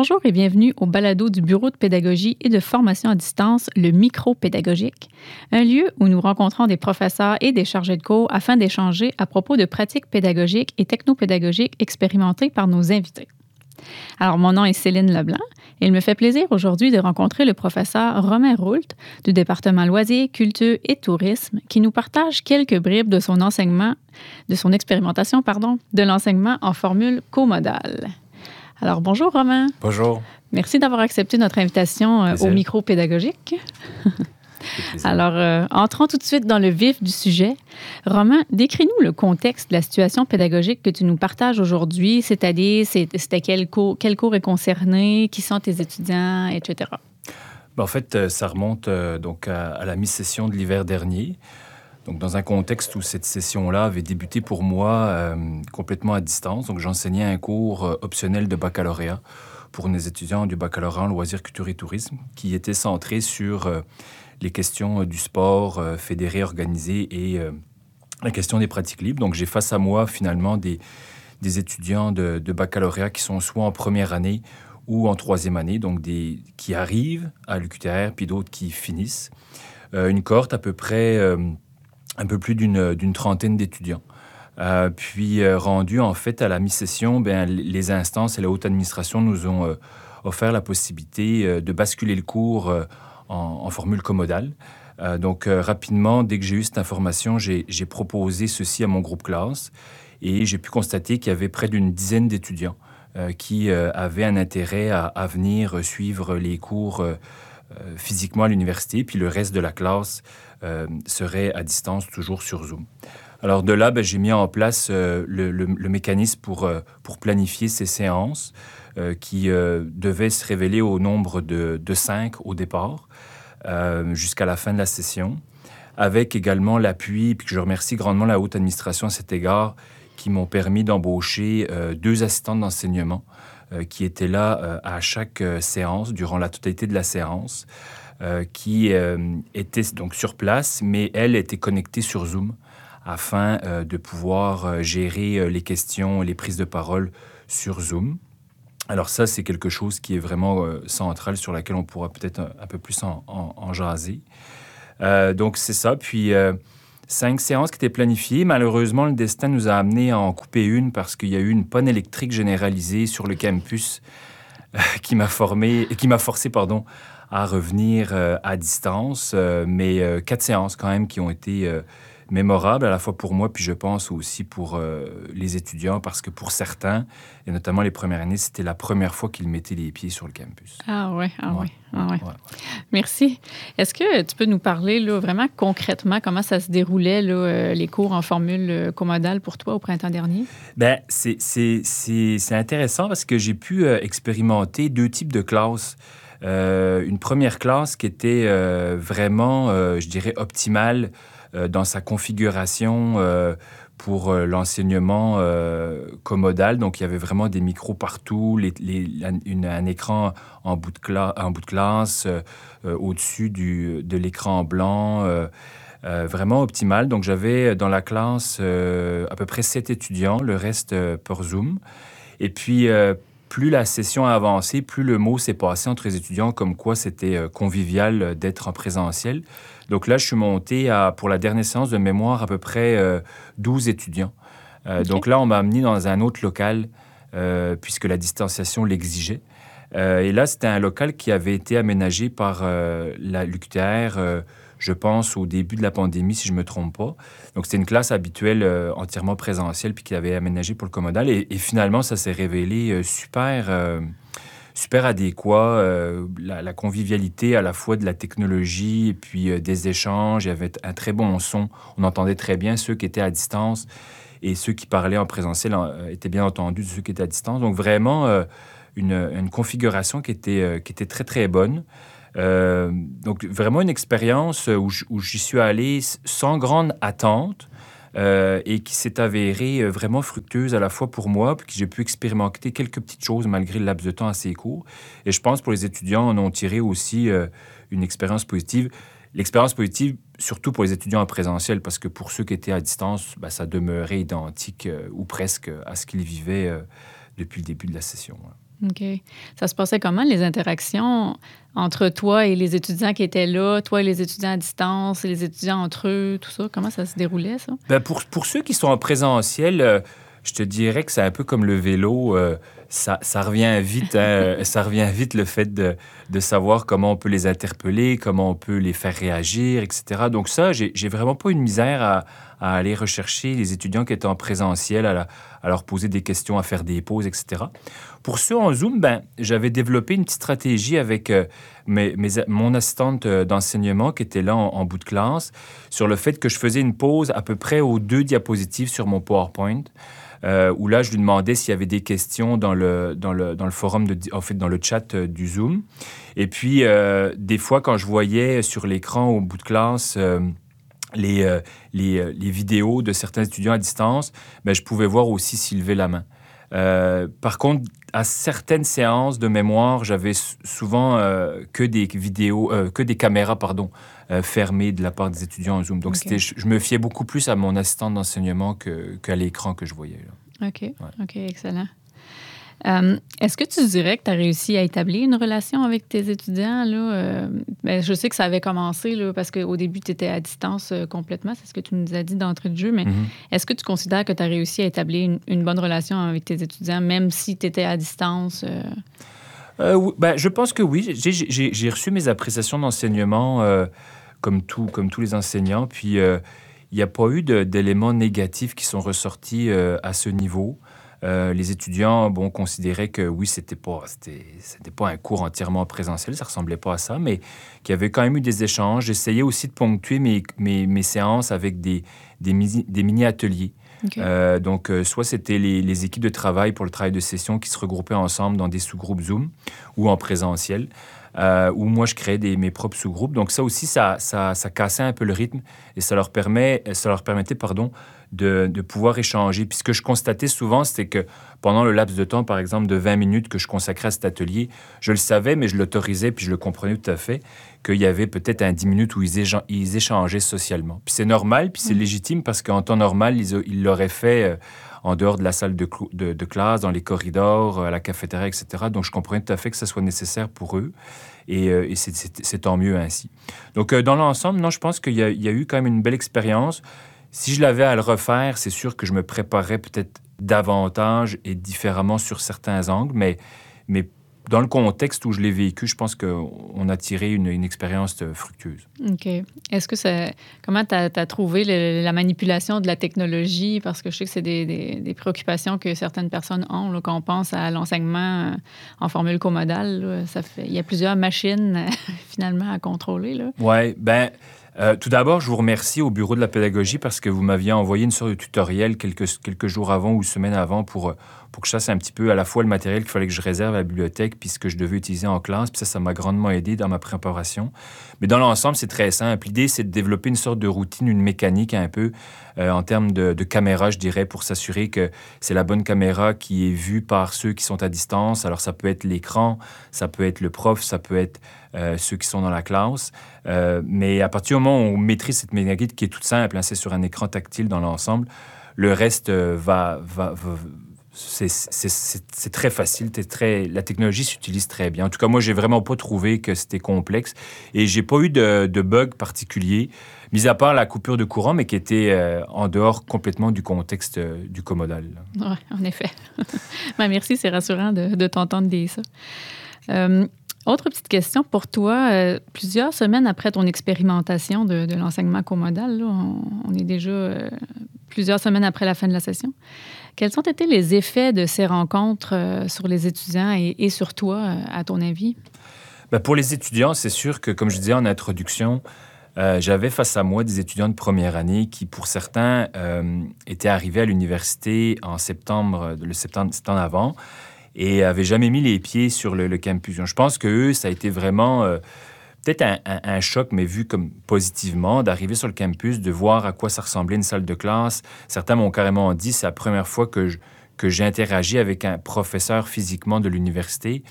Bonjour et bienvenue au balado du Bureau de pédagogie et de formation à distance, le micro pédagogique, un lieu où nous rencontrons des professeurs et des chargés de cours afin d'échanger à propos de pratiques pédagogiques et technopédagogiques expérimentées par nos invités. Alors mon nom est Céline Leblanc et il me fait plaisir aujourd'hui de rencontrer le professeur Romain Roult du département loisirs, culture et tourisme qui nous partage quelques bribes de son enseignement, de son expérimentation, pardon, de l'enseignement en formule comodale. Alors, bonjour Romain. Bonjour. Merci d'avoir accepté notre invitation euh, au micro pédagogique. Alors, euh, entrons tout de suite dans le vif du sujet. Romain, décris-nous le contexte de la situation pédagogique que tu nous partages aujourd'hui, c'est-à-dire c'était quel cours, quel cours est concerné, qui sont tes étudiants, etc. Ben, en fait, euh, ça remonte donc à, à la mi-session de l'hiver dernier. Dans un contexte où cette session-là avait débuté pour moi euh, complètement à distance, donc j'enseignais un cours euh, optionnel de baccalauréat pour mes étudiants du baccalauréat en loisirs, culture et tourisme, qui était centré sur euh, les questions du sport fédéré, organisé et la question des pratiques libres. Donc, j'ai face à moi finalement des, étudiants de, baccalauréat qui sont soit en première année ou en troisième année, donc qui arrivent à l'UQTR, puis d'autres qui finissent. une cohorte à peu près un peu plus d'une trentaine d'étudiants. Euh, puis euh, rendu en fait à la mi-session, ben, les instances et la haute administration nous ont euh, offert la possibilité de basculer le cours en, formule commodale. donc rapidement, dès que j'ai eu cette information, j'ai proposé ceci à mon groupe classe et j'ai pu constater qu'il y avait près d'une dizaine d'étudiants qui avaient un intérêt à, venir suivre les cours physiquement à l'université, puis le reste de la classe euh, serait à distance, toujours sur Zoom. Alors de là, ben, j'ai mis en place euh, le, mécanisme pour, euh, pour planifier ces séances qui devaient se révéler au nombre de, de cinq au départ, jusqu'à la fin de la session, avec également l'appui, puis que je remercie grandement la haute administration à cet égard, qui m'ont permis d'embaucher deux assistantes d'enseignement qui étaient là à chaque séance, durant la totalité de la séance. Euh, qui euh, était donc sur place, mais elle était connectée sur Zoom afin euh, de pouvoir gérer les questions, les prises de parole sur Zoom. Alors ça, c'est quelque chose qui est vraiment central, sur laquelle on pourra peut-être un, peu plus en, jaser. donc c'est ça. Puis cinq séances qui étaient planifiées. Malheureusement, le destin nous a amené à en couper une parce qu'il y a eu une panne électrique généralisée sur le campus qui m'a formé, qui m'a forcé, pardon, à revenir euh, à distance, euh, mais euh, quatre séances quand même qui ont été mémorables à la fois pour moi, puis je pense aussi pour les étudiants, parce que pour certains, et notamment les premières années, c'était la première fois qu'ils mettaient les pieds sur le campus. Ah ouais, ah ouais, ah ouais. Merci. Est-ce que tu peux nous parler là, vraiment concrètement comment ça se déroulait, là, les cours en formule commodale pour toi au printemps dernier? Bien, c'est intéressant parce que j'ai pu expérimenter deux types de classes. Euh, une première classe qui était euh, vraiment, euh, je dirais, optimale dans sa configuration pour l'enseignement commodal. Donc, il y avait vraiment des micros partout, un écran en bout de, classe, au-dessus de l'écran blanc. vraiment optimal. Donc, j'avais dans la classe à peu près sept étudiants, le reste par Zoom. Et puis, plus la session a avancé, plus le mot s'est passé entre les étudiants comme quoi c'était euh, convivial euh, d'être en présentiel. Donc là, je suis monté à, pour la dernière séance de mémoire, à peu près 12 euh, étudiants. Donc là, on m'a amené dans un autre local, puisque la distanciation l'exigeait. et là, c'était un local qui avait été aménagé par la l'UQTR je pense, au début de la pandémie, si je ne me trompe pas. Donc, c'était une classe habituelle euh, entièrement présentielle, puis qui avait aménagé pour le commodal. Et, finalement, ça s'est révélé euh, super, euh, super adéquat. La, convivialité à la fois de la technologie et puis des échanges. Il y avait un très bon son. On entendait très bien ceux qui étaient à distance et ceux qui parlaient en présentiel étaient bien entendus de ceux qui étaient à distance. Donc, vraiment, une, configuration qui était, qui était très, très bonne. Euh, donc, vraiment une expérience où j'y suis allé sans grande attente. Euh, et qui s'est avérée euh, vraiment fructueuse à la fois pour moi, puis que j'ai pu expérimenter quelques petites choses malgré le laps de temps assez court. Et je pense pour les étudiants, on ont tiré aussi une expérience positive. L'expérience positive, surtout pour les étudiants en présentiel, parce que pour ceux qui étaient à distance, ben, ça demeurait identique ou presque à ce qu'ils vivaient depuis le début de la session. OK. Ça se passait comment, les interactions entre toi et les étudiants qui étaient là, toi et les étudiants à distance, les étudiants entre eux, tout ça? Comment ça se déroulait, ça? Ben pour, pour ceux qui sont en présentiel, euh, je te dirais que c'est un peu comme le vélo. Euh, ça, ça, revient vite, hein, ça revient vite le fait de, de, savoir comment on peut les interpeller, comment on peut les faire réagir, etc. Donc ça, j'ai vraiment pas une misère à, à, aller rechercher les étudiants qui étaient en présentiel, à, leur poser des questions, à faire des pauses, etc. Pour ceux en Zoom, ben, j'avais développé une petite stratégie avec euh, mes, mes, mon assistante euh, d'enseignement qui était là en, bout de classe sur le fait que je faisais une pause à peu près aux deux diapositives sur mon PowerPoint euh, où là, je lui demandais s'il y avait des questions dans le, dans le, dans le forum, de, en fait, dans le chat euh, du Zoom. Et puis, euh, des fois, quand je voyais sur l'écran au bout de classe euh, les, les, les, vidéos de certains étudiants à distance, ben, je pouvais voir aussi s'ils levaient la main. Par contre, à certaines séances de mémoire, j'avais souvent que des vidéos, que des caméras, pardon, euh, fermées de la part des étudiants en Zoom. Donc, okay. je, je, me fiais beaucoup plus à mon assistant d'enseignement qu'à l'écran que je voyais. Là. OK. Ouais. OK, excellent. Euh, Est-ce que tu dirais que tu as réussi à établir une relation avec tes étudiants? Là? Euh, ben, je sais que ça avait commencé là, parce qu'au début, tu étais à distance euh, complètement. C'est ce que tu nous as dit d'entrée de jeu. Mais mm -hmm. est-ce que tu considères que tu as réussi à établir une, une, bonne relation avec tes étudiants, même si tu étais à distance? Euh? ben, je pense que oui. J'ai reçu mes appréciations d'enseignement comme, tout, comme tous les enseignants. Puis, il n'y a pas eu d'éléments négatifs qui sont ressortis à ce niveau. Euh, les étudiants bon, considéraient que oui, c'était pas, c'était pas un cours entièrement présentiel, ça ressemblait pas à ça, mais qu'il y avait quand même eu des échanges. J'essayais aussi de ponctuer mes, mes, mes, séances avec des, des, des mini-ateliers. Okay. Euh, donc, euh, soit c'était les, les, équipes de travail pour le travail de session qui se regroupaient ensemble dans des sous-groupes Zoom ou en présentiel, euh, où moi je créais des, mes propres sous-groupes. Donc, ça aussi, ça, ça, ça, cassait un peu le rythme et ça leur, permet, ça leur permettait pardon, de, de, pouvoir échanger. Puis ce que je constatais souvent, c'était que pendant le laps de temps, par exemple, de 20 minutes que je consacrais à cet atelier, je le savais, mais je l'autorisais, puis je le comprenais tout à fait, qu'il y avait peut-être un 10 minutes où ils, ils échangeaient socialement. Puis c'est normal, puis c'est mmh. légitime, parce qu'en temps normal, ils l'auraient fait euh, en dehors de la salle de, de, de, classe, dans les corridors, à la cafétéria, etc. Donc je comprenais tout à fait que ça soit nécessaire pour eux. Et, euh, et c'est tant mieux ainsi. Donc, euh, dans l'ensemble, non, je pense qu'il y, y, a eu quand même une belle expérience. Si je l'avais à le refaire, c'est sûr que je me préparerais peut-être davantage et différemment sur certains angles, mais, mais dans le contexte où je l'ai vécu, je pense qu'on a tiré une, une, expérience fructueuse. OK. Est-ce que ça. Comment tu as, as, trouvé le, la manipulation de la technologie? Parce que je sais que c'est des, des, des, préoccupations que certaines personnes ont là, quand on pense à l'enseignement en formule comodale. ça fait, il y a plusieurs machines finalement à contrôler. Oui, ben euh, tout d'abord, je vous remercie au Bureau de la pédagogie parce que vous m'aviez envoyé une sorte de tutoriel quelques, jours avant ou semaines avant pour, pour que je sache un petit peu à la fois le matériel qu'il fallait que je réserve à la bibliothèque puis ce que je devais utiliser en classe. Puis ça, ça m'a grandement aidé dans ma préparation. Mais dans l'ensemble, c'est très simple. L'idée, c'est de développer une sorte de routine, une mécanique un peu euh, en termes de, caméra, je dirais, pour s'assurer que c'est la bonne caméra qui est vue par ceux qui sont à distance. Alors, ça peut être l'écran, ça peut être le prof, ça peut être euh, ceux qui sont dans la classe. Euh, mais à partir du moment où on maîtrise cette mégaguide qui est toute simple, hein, c'est sur un écran tactile dans l'ensemble, le reste va c'est très facile, très, la technologie s'utilise très bien. En tout cas, moi, j'ai vraiment pas trouvé que c'était complexe et j'ai pas eu de, bug particulier, mis à part la coupure de courant, mais qui était euh, en dehors complètement du contexte euh, du commodal. Oui, en effet. ben, merci, c'est rassurant de, t'entendre dire ça. Euh, autre petite question pour toi. Plusieurs semaines après ton expérimentation de, l'enseignement comodal, là, on, est déjà plusieurs semaines après la fin de la session. Quels ont été les effets de ces rencontres euh, sur les étudiants et, sur toi, euh, à ton avis? Ben pour les étudiants, c'est sûr que, comme je disais en introduction, euh, j'avais face à moi des étudiants de première année qui, pour certains, étaient arrivés à l'université en septembre, le septembre, septembre avant, et n'avaient jamais mis les pieds sur le, le campus. Donc, je pense que eux, ça a été vraiment peut-être un, choc, mais vu comme positivement, d'arriver sur le campus, de voir à quoi ça ressemblait une salle de classe. Certains m'ont carrément dit c'est la première fois que que j'ai interagi avec un professeur physiquement de l'université.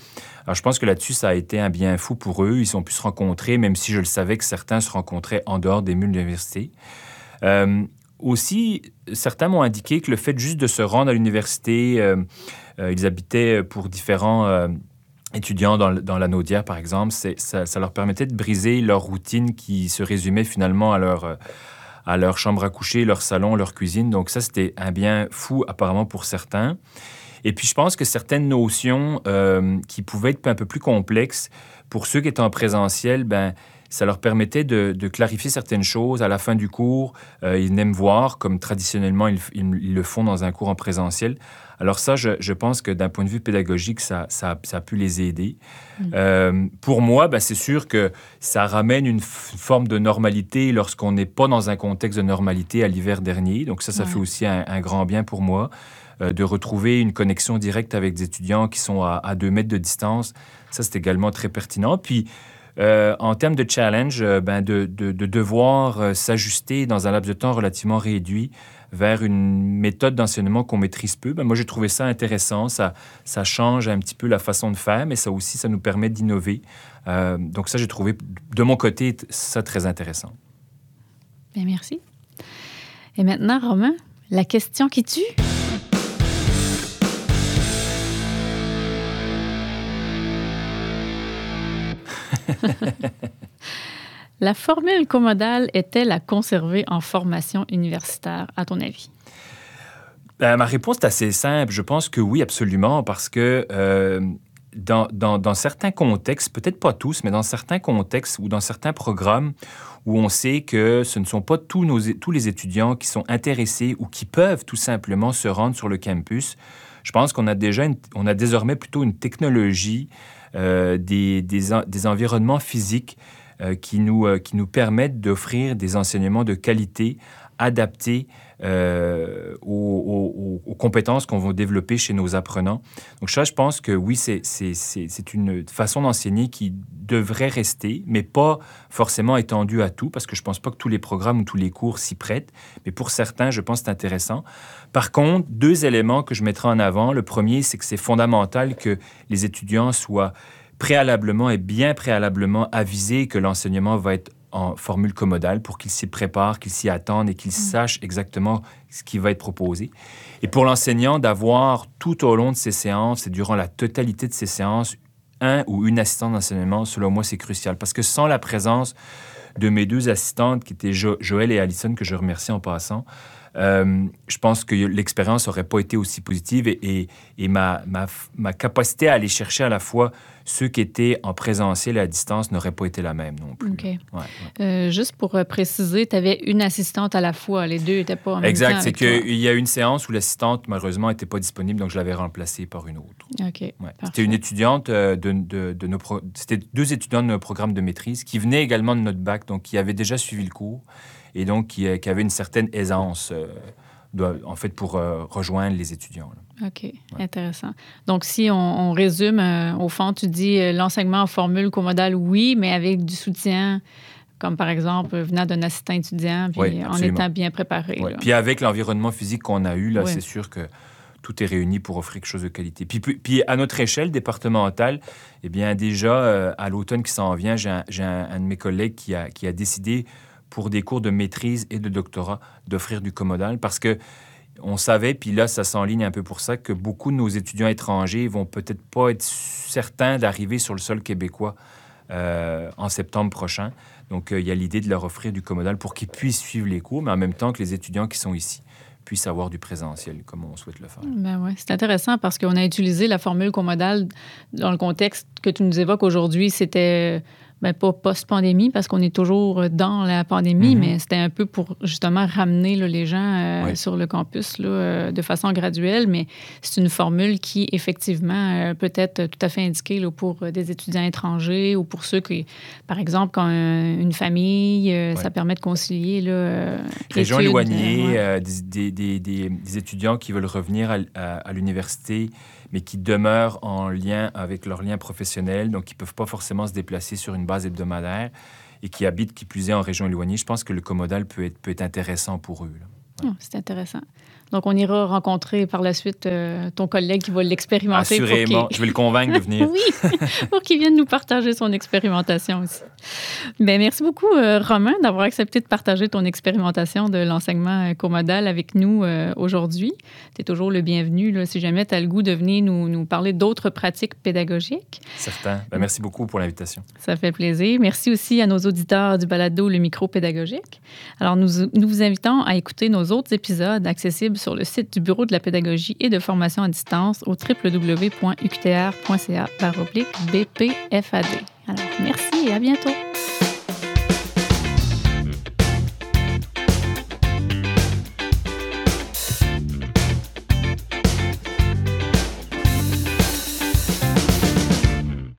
Alors, je pense que là-dessus, ça a été un bien fou pour eux. Ils ont pu se rencontrer, même si je le savais que certains se rencontraient en dehors des murs de l'université. Euh, aussi, certains m'ont indiqué que le fait juste de se rendre à l'université, euh, euh, ils habitaient pour différents étudiants dans, dans la Naudière, par exemple, ça, leur permettait de briser leur routine qui se résumait finalement à leur, à leur chambre à coucher, leur salon, leur cuisine. Donc ça, c'était un bien fou apparemment pour certains. Et puis je pense que certaines notions qui pouvaient être un peu plus complexes, pour ceux qui étaient en présentiel, ben, ça leur permettait de, clarifier certaines choses à la fin du cours. Euh, ils aiment voir, comme traditionnellement ils, le font dans un cours en présentiel. Alors ça, je, pense que d'un point de vue pédagogique, ça, ça, a pu les aider. Mm. Euh, pour moi, ben, c'est sûr que ça ramène une forme de normalité lorsqu'on n'est pas dans un contexte de normalité à l'hiver dernier. Donc ça, ça fait aussi un, grand bien pour moi euh, de retrouver une connexion directe avec des étudiants qui sont à, à deux mètres de distance. Ça, c'est également très pertinent. Puis, euh, en termes de challenge, euh, ben de, devoir euh, s'ajuster dans un laps de temps relativement réduit vers une méthode d'enseignement qu'on maîtrise peu, ben moi j'ai trouvé ça intéressant. Ça, ça change un petit peu la façon de faire, mais ça aussi, ça nous permet d'innover. donc ça, j'ai trouvé de mon côté ça très intéressant. Bien, merci. Et maintenant, Romain, la question qui tue. la formule comodale est-elle à conserver en formation universitaire, à ton avis? Ben, ma réponse est assez simple. Je pense que oui, absolument, parce que euh, dans, certains contextes, peut-être pas tous, mais dans certains contextes ou dans certains programmes où on sait que ce ne sont pas tous, les étudiants qui sont intéressés ou qui peuvent tout simplement se rendre sur le campus, je pense qu'on a déjà on a désormais plutôt une technologie euh, des, environnements physiques qui, nous, euh, qui nous permettent d'offrir des enseignements de qualité adaptés aux, compétences qu'on va développer chez nos apprenants. Donc ça, je pense que oui, c'est une façon d'enseigner qui devrait rester, mais pas forcément étendue à tout, parce que je ne pense pas que tous les programmes ou tous les cours s'y prêtent, mais pour certains, je pense que c'est intéressant. Par contre, deux éléments que je mettrai en avant. Le premier, c'est que c'est fondamental que les étudiants soient préalablement et bien préalablement avisés que l'enseignement va être en formule commodale pour qu'ils s'y préparent, qu'ils s'y attendent et qu'ils mm. sachent exactement ce qui va être proposé. Et pour l'enseignant, d'avoir tout au long de ses séances et durant la totalité de ses séances, un ou une assistante d'enseignement, selon moi, c'est crucial. Parce que sans la présence de mes deux assistantes, qui étaient Joël et Alison, que je remercie en passant, euh, je pense que l'expérience n'aurait pas été aussi positive et, et, ma, ma, ma, capacité à aller chercher à la fois ceux qui étaient en présentiel et à distance n'aurait pas été la même non plus. OK. Euh, juste pour euh, préciser, tu avais une assistante à la fois, les deux n'étaient pas en même exact, c'est qu'il y a une séance où l'assistante, malheureusement, n'était pas disponible, donc je l'avais remplacée par une autre. OK. C'était une étudiante de, de, de nos... C'était deux étudiants de nos programmes de maîtrise qui venaient également de notre bac, donc qui avaient déjà suivi le cours et donc qui, euh, avait une certaine aisance, euh, en fait, pour euh, rejoindre les étudiants. OK, intéressant. Donc, si on, résume, au fond, tu dis l'enseignement en formule comodale, oui, mais avec du soutien comme par exemple venant d'un assistant étudiant, puis en étant bien préparé. Puis avec l'environnement physique qu'on a eu, là, c'est sûr que tout est réuni pour offrir quelque chose de qualité. Puis, puis, à notre échelle départementale, eh bien déjà, à l'automne qui s'en vient, j'ai un, un, de mes collègues qui a, qui a décidé pour des cours de maîtrise et de doctorat d'offrir du commodal parce que on savait, puis là, ça s'enligne un peu pour ça, que beaucoup de nos étudiants étrangers vont peut-être pas être certains d'arriver sur le sol québécois euh, en septembre prochain. Donc, euh, il y a l'idée de leur offrir du commodal pour qu'ils puissent suivre les cours, mais en même temps que les étudiants qui sont ici puissent avoir du présentiel, comme on souhaite le faire. Ben ouais. C'est intéressant parce qu'on a utilisé la formule commodale dans le contexte que tu nous évoques aujourd'hui. C'était ben, pas post-pandémie, parce qu'on est toujours dans la pandémie, mhm. mais c'était un peu pour justement ramener les gens euh, sur le campus là, euh, de façon graduelle. Mais c'est une formule qui, effectivement, euh, peut être tout à fait indiquée là, pour des étudiants étrangers ou pour ceux qui, par exemple, quand une famille, ça permet de concilier. Là, Régions éloignées, des, des, des, étudiants qui veulent revenir à, à l'université mais qui demeurent en lien avec leur lien professionnel, donc qui ne peuvent pas forcément se déplacer sur une base hebdomadaire et qui habitent, qui plus est, en région éloignée. Je pense que le commodal peut être, peut être intéressant pour eux. Oh, c'est intéressant. Donc, on ira rencontrer par la suite euh, ton collègue qui va l'expérimenter. Assurément, je vais le convaincre de venir. oui, pour qu'il vienne nous partager son expérimentation aussi. Bien, merci beaucoup, euh, Romain, d'avoir accepté de partager ton expérimentation de l'enseignement comodal avec nous euh, aujourd'hui. Tu es toujours le bienvenu là, si jamais tu as le goût de venir nous, nous parler d'autres pratiques pédagogiques. Certain. Ben, merci beaucoup pour l'invitation. Ça fait plaisir. Merci aussi à nos auditeurs du balado Le Micro Pédagogique. Alors, nous, nous vous invitons à écouter nos autres épisodes accessibles sur le site du Bureau de la pédagogie et de formation à distance au www.uqtr.ca BPFAD. Alors, merci et à bientôt.